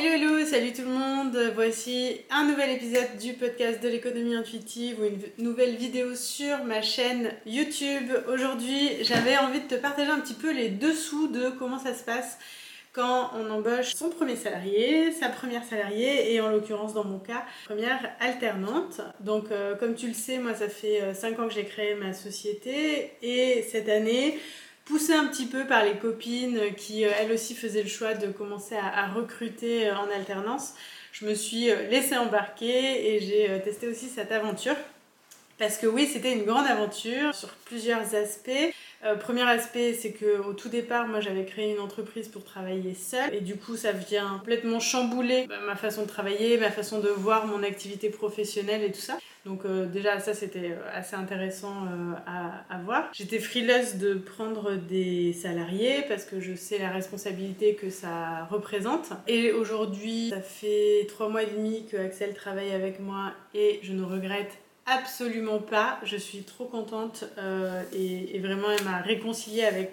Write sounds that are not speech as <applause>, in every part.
Hello hello, salut tout le monde, voici un nouvel épisode du podcast de l'économie intuitive ou une nouvelle vidéo sur ma chaîne YouTube. Aujourd'hui j'avais envie de te partager un petit peu les dessous de comment ça se passe quand on embauche son premier salarié, sa première salariée et en l'occurrence dans mon cas, première alternante. Donc euh, comme tu le sais, moi ça fait 5 euh, ans que j'ai créé ma société et cette année poussée un petit peu par les copines qui euh, elles aussi faisaient le choix de commencer à, recruter euh, en alternance, je me suis euh, laissée embarquer et j'ai testé aussi cette aventure. Parce que oui, c'était une grande aventure sur plusieurs aspects. premier aspect, c'est que au tout départ, moi j'avais créé une entreprise pour travailler seule et du coup ça vient complètement chambouler bah, ma façon de travailler, ma façon de voir mon activité professionnelle et tout ça. Donc euh, déjà ça c'était euh, assez intéressant euh, à, voir. J'étais frileuse de prendre des salariés parce que je sais la responsabilité que ça représente. Et aujourd'hui ça fait trois mois et demi que Axel travaille avec moi et je ne regrette absolument pas. Je suis trop contente et, vraiment elle m'a réconciliée avec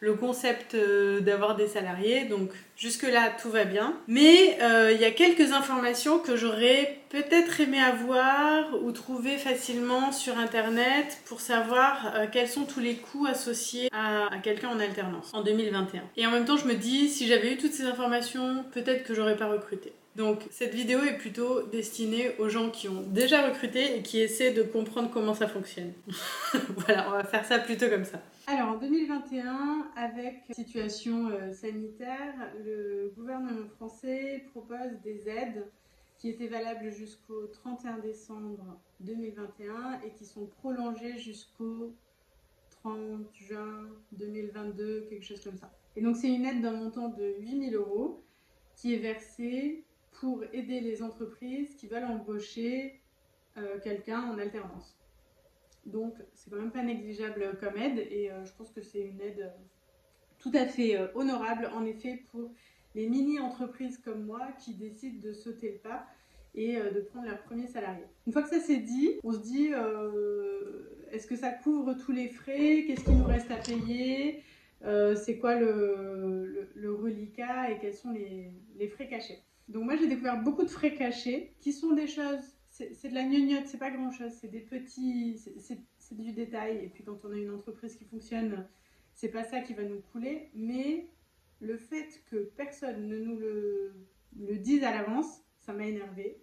le concept euh, d'avoir des salariés. Donc jusque-là, tout va bien. Mais euh, il y a quelques informations que j'aurais peut-être aimé avoir ou trouver facilement sur Internet pour savoir euh, quels sont tous les coûts associés à, à quelqu'un en alternance en 2021. Et en même temps, je me dis, si j'avais eu toutes ces informations, peut-être que j'aurais pas recruté. Donc cette vidéo est plutôt destinée aux gens qui ont déjà recruté et qui essaient de comprendre comment ça fonctionne. <laughs> voilà, on va faire ça plutôt comme ça. Alors en 2021, avec situation euh, sanitaire, le gouvernement français propose des aides qui étaient valables jusqu'au 31 décembre 2021 et qui sont prolongées jusqu'au 30 juin 2022, quelque chose comme ça. Et donc c'est une aide d'un montant de 8000 euros qui est versée pour aider les entreprises qui veulent embaucher euh, quelqu'un en alternance. Donc, c'est quand même pas négligeable comme aide et euh, je pense que c'est une aide euh, tout à fait honorable, en effet, pour les mini-entreprises comme moi qui décident de sauter le pas et de prendre leur premier salarié. Une fois que ça c'est dit, on se dit est-ce que ça couvre tous les frais? Qu'est-ce qu'il nous reste à payer? C'est quoi le, reliquat et quels sont les frais cachés? Donc moi j'ai découvert beaucoup de frais cachés qui sont des choses c'est de la gnognotte, c'est pas grand chose, c'est des petits, c'est du détail. Et puis quand on a une entreprise qui fonctionne, c'est pas ça qui va nous couler. Mais le fait que personne ne nous le, le dise à l'avance, ça m'a énervé.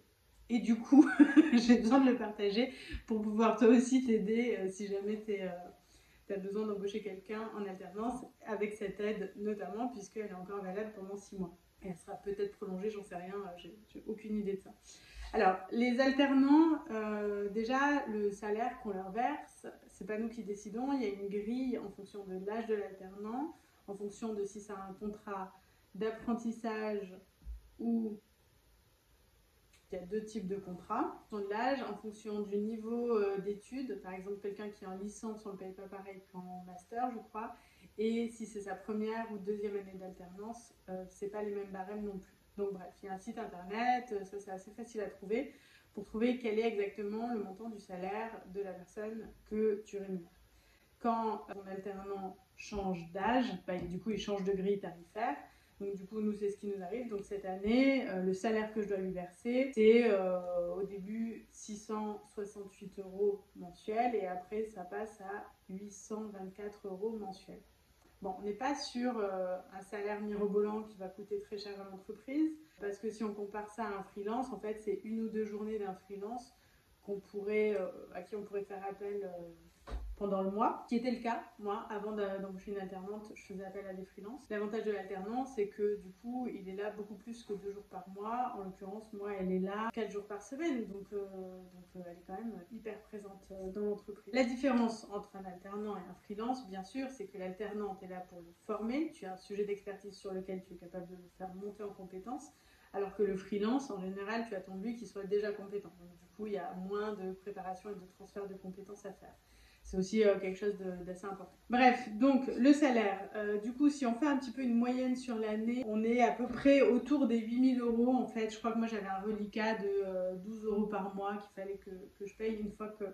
Et du coup, <laughs> j'ai besoin de le partager pour pouvoir toi aussi t'aider euh, si jamais tu euh, as besoin d'embaucher quelqu'un en alternance avec cette aide notamment puisqu'elle est encore valable pendant six mois. Elle sera peut-être prolongée, j'en sais rien, j'ai aucune idée de ça. Alors, les alternants, euh, déjà, le salaire qu'on leur verse, c'est pas nous qui décidons. Il y a une grille en fonction de l'âge de l'alternant, en fonction de si c'est un contrat d'apprentissage ou il y a deux types de contrats. En de l'âge, en fonction du niveau euh, d'études, par exemple, quelqu'un qui est en licence, on ne le paye pas pareil qu'en master, je crois. Et si c'est sa première ou deuxième année d'alternance, euh, c'est pas les mêmes barèmes non plus. Donc bref, il y a un site internet, euh, ça c'est assez facile à trouver, pour trouver quel est exactement le montant du salaire de la personne que tu rémunères. Quand ton alternant change d'âge, bah, du coup il change de grille tarifaire, donc du coup, nous, c'est ce qui nous arrive. Donc cette année, euh, le salaire que je dois lui verser, c'est euh, au début 668 euros mensuels et après, ça passe à 824 euros mensuels. Bon, on n'est pas sur euh, un salaire mirobolant qui va coûter très cher à l'entreprise, parce que si on compare ça à un freelance, en fait, c'est une ou deux journées d'un freelance qu'on pourrait, à qui on pourrait faire appel pendant le mois, qui était le cas. Moi, avant d'embaucher une alternante, je faisais appel à des freelances. L'avantage de l'alternance, c'est que du coup, il est là beaucoup plus que deux jours par mois. En l'occurrence, moi, elle est là quatre jours par semaine, donc, euh, euh, elle est quand même hyper présente euh, dans l'entreprise. La différence entre un alternant et un freelance, bien sûr, c'est que l'alternante est là pour le former. Tu as un sujet d'expertise sur lequel tu es capable de le faire monter en compétences. Alors que le freelance, en général, tu attends lui qu'il soit déjà compétent. Donc, du coup, il y a moins de préparation et de transfert de compétences à faire. C'est aussi euh, quelque chose d'assez important. Bref, donc le salaire. Euh, du coup, si on fait un petit peu une moyenne sur l'année, on est à peu près autour des 8000 euros. En fait, je crois que moi j'avais un reliquat de 12 euh, euros par mois qu'il fallait que, je paye une fois que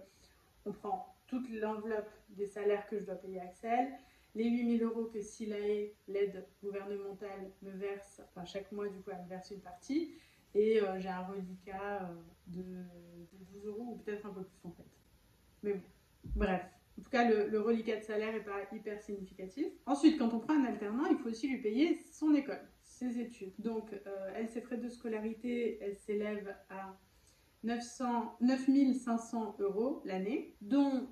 on prend toute l'enveloppe des salaires que je dois payer à Axel, les 8000 euros que SILAE, l'aide gouvernementale, me verse, enfin chaque mois du coup elle me verse une partie, et j'ai un reliquat de, de, 12 euros ou peut-être un peu plus en fait. Mais bon, bref. En tout cas, le, reliquat de salaire n'est pas hyper significatif. Ensuite, quand on prend un alternant, il faut aussi lui payer son école, ses études. Donc, euh, ses frais de scolarité, elle s'élève à 900, 9500 euros l'année, dont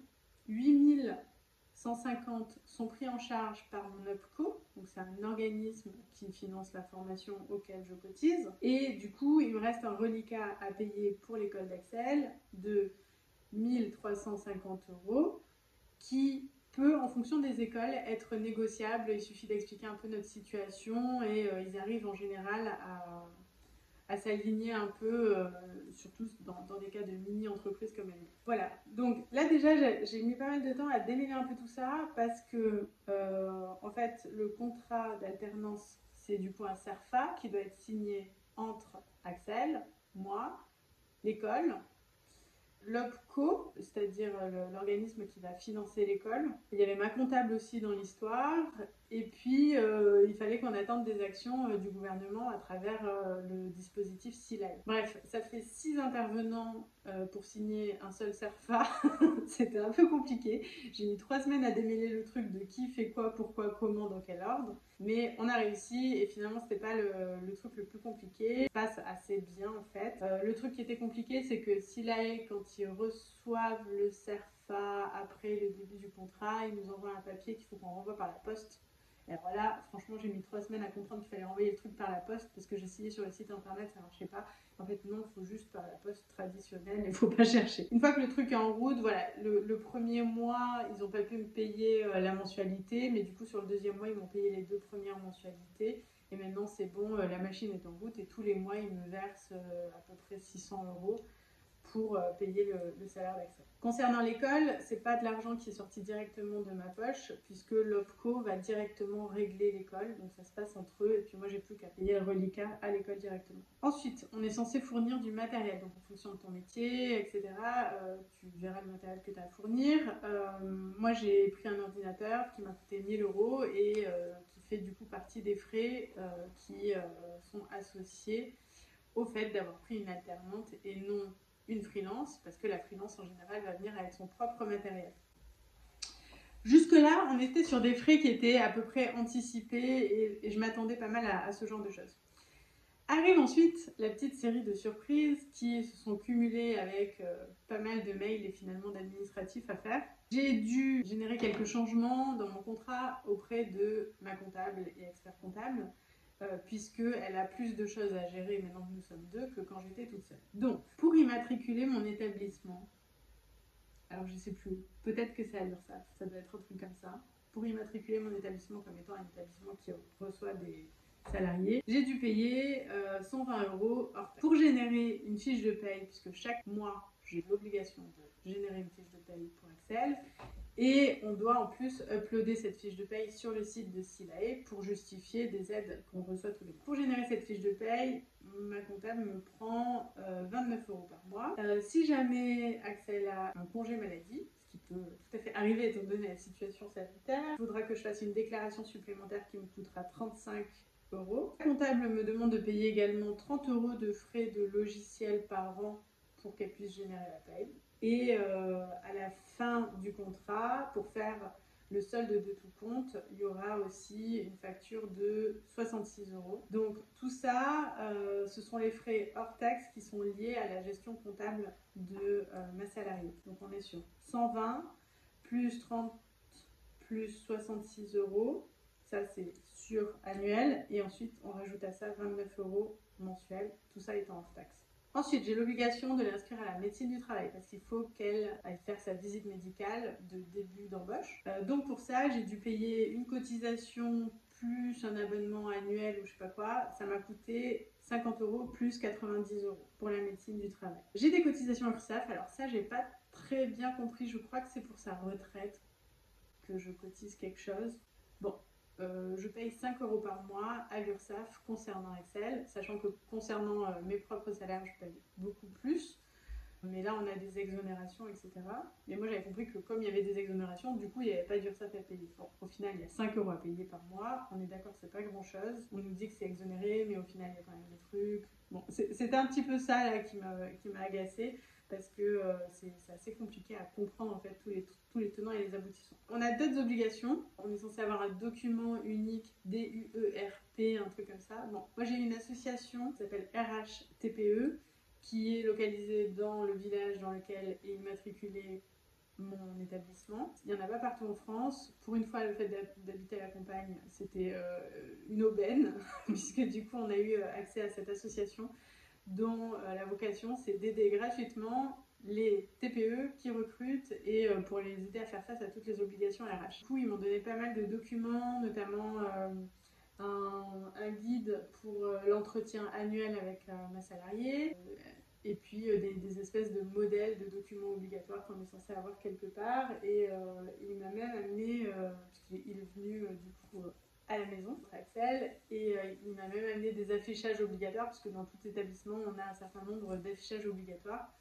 8150 sont pris en charge par mon OPCO, donc c'est un organisme qui finance la formation auquel je cotise. Et du coup, il me reste un reliquat à payer pour l'école d'Axel de 1350 euros qui peut, en fonction des écoles, être négociable. Il suffit d'expliquer un peu notre situation et euh, ils arrivent en général à à s'aligner un peu, euh, surtout dans, des cas de mini-entreprise comme elle. Voilà, donc là déjà j'ai mis pas mal de temps à démêler un peu tout ça parce que euh, en fait le contrat d'alternance c'est du un CERFA qui doit être signé entre Axel, moi, l'école, l'OPCO, c'est-à-dire l'organisme qui va financer l'école. Il y avait ma comptable aussi dans l'histoire, et puis, euh, il fallait qu'on attende des actions euh, du gouvernement à travers euh, le dispositif SILAI. Bref, ça fait six intervenants pour signer un seul CERFA. <laughs> C'était un peu compliqué. J'ai mis trois semaines à démêler le truc de qui fait quoi, pourquoi, comment, dans quel ordre. Mais on a réussi et finalement, c'était pas le, truc le plus compliqué. Ça passe assez bien en fait. le truc qui était compliqué, c'est que SILAE, quand ils reçoivent le CERFA après le début du contrat, ils nous envoient un papier qu'il faut qu'on renvoie par la poste et alors là, franchement, j'ai mis trois semaines à comprendre qu'il fallait envoyer le truc par la poste parce que essayé sur le site internet, ça marchait pas. En fait, non, il faut juste par la poste traditionnelle, il faut pas <laughs> chercher. Une fois que le truc est en route, voilà, le, premier mois, ils ont pas pu me payer euh, la mensualité, mais du coup, sur le deuxième mois, ils m'ont payé les deux premières mensualités. Et maintenant, c'est bon, euh, la machine est en route et tous les mois, ils me versent euh, à peu près 600 euros pour euh, payer le, salaire d'accès. Concernant l'école, c'est pas de l'argent qui est sorti directement de ma poche, puisque l'OPCO va directement régler l'école, donc ça se passe entre eux, et puis moi j'ai plus qu'à payer le reliquat à l'école directement. Ensuite, on est censé fournir du matériel, donc en fonction de ton métier, etc., euh, tu verras le matériel que tu as à fournir. Euh, moi j'ai pris un ordinateur qui m'a coûté 1000 euros et qui fait du coup partie des frais qui sont associés au fait d'avoir pris une alternante et non une freelance, parce que la freelance en général va venir avec son propre matériel. Jusque-là, on était sur des frais qui étaient à peu près anticipés et, je m'attendais pas mal à, ce genre de choses. Arrive ensuite la petite série de surprises qui se sont cumulées avec euh, pas mal de mails et finalement d'administratifs à faire. J'ai dû générer quelques changements dans mon contrat auprès de ma comptable et expert comptable euh, puisqu'elle a plus de choses à gérer maintenant que nous sommes deux que quand j'étais toute seule. Donc, pour immatriculer mon établissement, alors je sais plus, peut-être que c'est à l'URSSAF, ça doit être un truc comme ça, pour immatriculer mon établissement comme étant un établissement qui reçoit des salariés, j'ai dû payer 120 euh, euros Pour générer une fiche de paye, puisque chaque mois j'ai l'obligation de générer une fiche de paye pour Excel, et on doit en plus uploader cette fiche de paye sur le site de Silae pour justifier des aides qu'on reçoit tous les mois. Pour générer cette fiche de paye, ma comptable me prend 29 euh, euros par mois. Euh, si jamais Axel a un congé maladie, ce qui peut tout à fait arriver étant donné la situation sanitaire, il faudra que je fasse une déclaration supplémentaire qui me coûtera 35 euros. La comptable me demande de payer également 30 euros de frais de logiciel par an pour qu'elle puisse générer la paye. Et euh, à la fin du contrat, pour faire le solde de tout compte, il y aura aussi une facture de 66 euros. Donc tout ça, euh, ce sont les frais hors taxe qui sont liés à la gestion comptable de euh, ma salariée. Donc on est sur 120 plus 30 plus 66 euros. Ça c'est sur annuel. Et ensuite on rajoute à ça 29 euros mensuels. Tout ça étant hors taxe. Ensuite, j'ai l'obligation de l'inscrire à la médecine du travail parce qu'il faut qu'elle aille faire sa visite médicale de début d'embauche. Euh, donc pour ça, j'ai dû payer une cotisation plus un abonnement annuel ou je sais pas quoi. Ça m'a coûté 50 euros plus 90 euros pour la médecine du travail. J'ai des cotisations URSAF, alors ça, j'ai pas très bien compris. Je crois que c'est pour sa retraite que je cotise quelque chose. Bon, euh, je paye 5 euros par mois à l'URSSAF concernant Excel, sachant que concernant euh, mes propres salaires, je paye beaucoup plus. Mais là, on a des exonérations, etc. Mais moi, j'avais compris que comme il y avait des exonérations, du coup, il n'y avait pas d'URSSAF à payer. Au final, il y a 5 euros à payer par mois. On est d'accord, c'est pas grand chose. On nous dit que c'est exonéré, mais au final, il y a quand même des trucs. Bon, c'était un petit peu ça là qui m'a agacé parce que euh, c'est assez compliqué à comprendre en fait tous les, tenants et les aboutissants. On a d'autres obligations. On est censé avoir un document unique DUERP, un truc comme ça. Bon, moi j'ai une association qui s'appelle RHTPE qui est localisée dans le village dans lequel est immatriculé mon établissement. Il n'y en a pas partout en France. Pour une fois, le fait d'habiter à la campagne, c'était euh, une aubaine, <laughs> puisque du coup, on a eu euh, accès à cette association dont euh, la vocation, c'est d'aider gratuitement les TPE qui recrutent et pour les aider à faire face à toutes les obligations RH. Du coup, ils m'ont donné pas mal de documents, notamment un, guide pour l'entretien annuel avec ma salariée, et puis euh, des, espèces de modèles de documents obligatoires qu'on est censé avoir quelque part. Et euh, il m'a même amené, euh, puisqu'il est venu du coup à la maison, Et il m'a même amené des affichages obligatoires, puisque dans tout établissement, on a un certain nombre d'affichages obligatoires,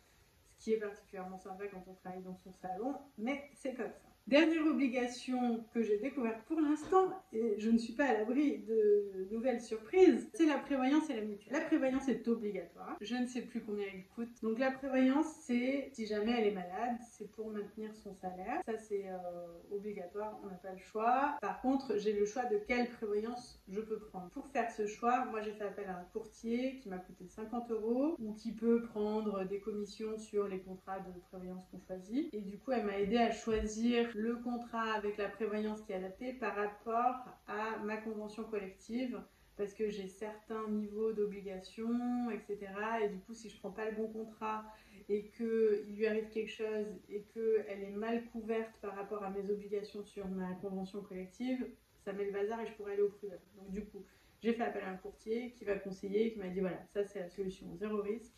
ce qui est particulièrement sympa quand on travaille dans son salon, mais c'est comme ça. Dernière obligation que j'ai découverte pour l'instant, et je ne suis pas à l'abri de nouvelles surprises, c'est la prévoyance et la mutuelle. La prévoyance est obligatoire. Je ne sais plus combien elle coûte. Donc la prévoyance, c'est si jamais elle est malade, c'est pour maintenir son salaire. Ça, c'est euh, obligatoire, on n'a pas le choix. Par contre, j'ai le choix de quelle prévoyance je peux prendre. Pour faire ce choix, moi j'ai fait appel à un courtier qui m'a coûté 50 euros ou qui peut prendre des commissions sur les contrats de prévoyance qu'on choisit. Et du coup, elle m'a aidé à choisir le contrat avec la prévoyance qui est adapté par rapport à ma convention collective parce que j'ai certains niveaux d'obligation, etc. Et du coup, si je prends pas le bon contrat et qu'il lui arrive quelque chose et qu'elle est mal couverte par rapport à mes obligations sur ma convention collective, ça met le bazar et je pourrais aller au prud'homme. Donc du coup, j'ai fait appel à un courtier qui va conseiller, qui m'a dit voilà, ça c'est la solution zéro risque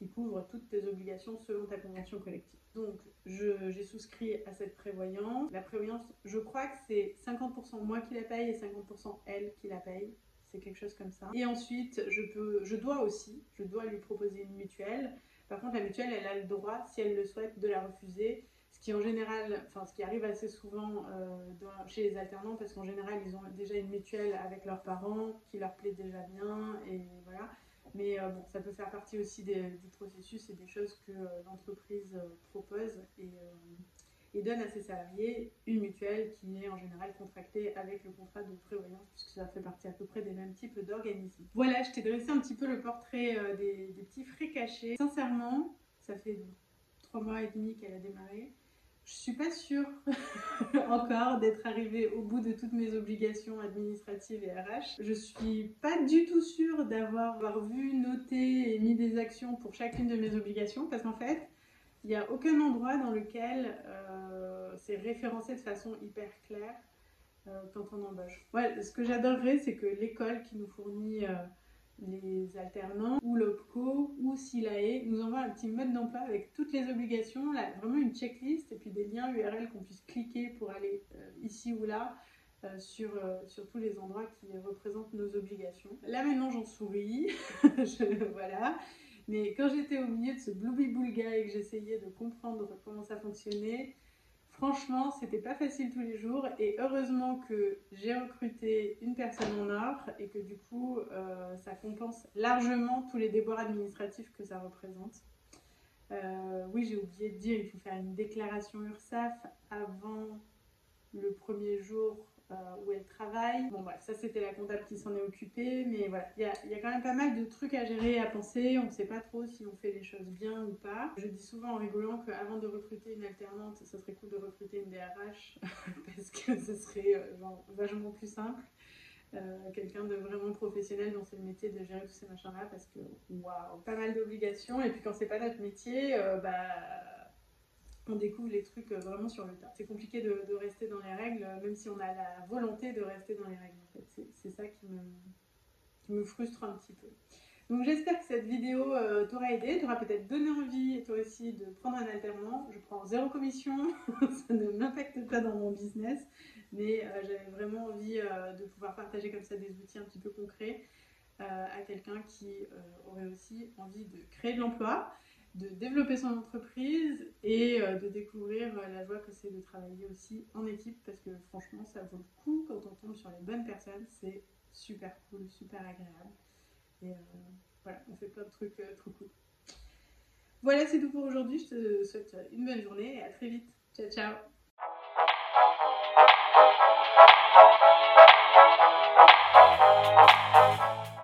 qui couvre toutes tes obligations selon ta convention collective. Donc, j'ai souscrit à cette prévoyance. La prévoyance, je crois que c'est 50% moi qui la paye et 50% elle qui la paye. C'est quelque chose comme ça. Et ensuite, je, peux, je dois aussi, je dois lui proposer une mutuelle. Par contre, la mutuelle, elle a le droit, si elle le souhaite, de la refuser. Ce qui en général, enfin ce qui arrive assez souvent euh, chez les alternants, parce qu'en général, ils ont déjà une mutuelle avec leurs parents qui leur plaît déjà bien, et voilà. Mais euh, bon, ça peut faire partie aussi du processus et des choses que euh, l'entreprise euh, propose et, et, donne à ses salariés une mutuelle qui est en général contractée avec le contrat de prévoyance, puisque ça fait partie à peu près des mêmes types d'organismes. Voilà, je t'ai dressé un petit peu le portrait des, des petits frais cachés. Sincèrement, ça fait trois mois et demi qu'elle a démarré. Je suis pas sûre <laughs> encore d'être arrivée au bout de toutes mes obligations administratives et RH. Je suis pas du tout sûre d'avoir vu, noté et mis des actions pour chacune de mes obligations parce qu'en fait, il n'y a aucun endroit dans lequel euh, c'est référencé de façon hyper claire euh, quand on embauche. Ouais, ce que j'adorerais, c'est que l'école qui nous fournit euh, les alternants ou l'OPCO ou SILAE nous envoie un petit mode d'emploi avec toutes les obligations, vraiment une checklist et puis des liens URL qu'on puisse cliquer pour aller euh, ici ou là euh, sur, euh, sur tous les endroits qui représentent nos obligations. Là maintenant j'en souris, <laughs> voilà. Mais quand j'étais au milieu de ce Blueby Boulga et que j'essayais de comprendre comment ça fonctionnait, Franchement, c'était pas facile tous les jours et heureusement que j'ai recruté une personne en or et que du coup, euh, ça compense largement tous les déboires administratifs que ça représente. Euh, oui, j'ai oublié de dire, il faut faire une déclaration URSAF avant le premier jour où elle travaille. Bon, voilà, ça c'était la comptable qui s'en est occupée, mais voilà, il y a, quand même pas mal de trucs à gérer, à penser. On ne sait pas trop si on fait les choses bien ou pas. Je dis souvent en rigolant qu'avant de recruter une alternante, ça serait cool de recruter une DRH <laughs> parce que ce serait euh, vachement plus simple. Euh, quelqu'un de vraiment professionnel dans ce métier de gérer tous ces machins-là parce que waouh, pas mal d'obligations et puis quand c'est pas notre métier, bah on découvre les trucs euh, vraiment sur le tas. C'est compliqué de, rester dans les règles, euh, même si on a la volonté de rester dans les règles. C'est ça qui me, me frustre un petit peu. Donc j'espère que cette vidéo euh, t'aura aidé, t'aura peut-être donné envie toi aussi de prendre un alternant. Je prends zéro commission, <laughs> ça ne m'impacte pas dans mon business, mais j'avais vraiment envie de pouvoir partager comme ça des outils un petit peu concrets à quelqu'un qui aurait aussi envie de créer de l'emploi. De développer son entreprise et euh, de découvrir euh, la joie que c'est de travailler aussi en équipe parce que franchement ça vaut le coup quand on tombe sur les bonnes personnes, c'est super cool, super agréable. Et voilà, on fait plein de trucs trop cool. Voilà, c'est tout pour aujourd'hui. Je te souhaite une bonne journée et à très vite. Ciao, ciao.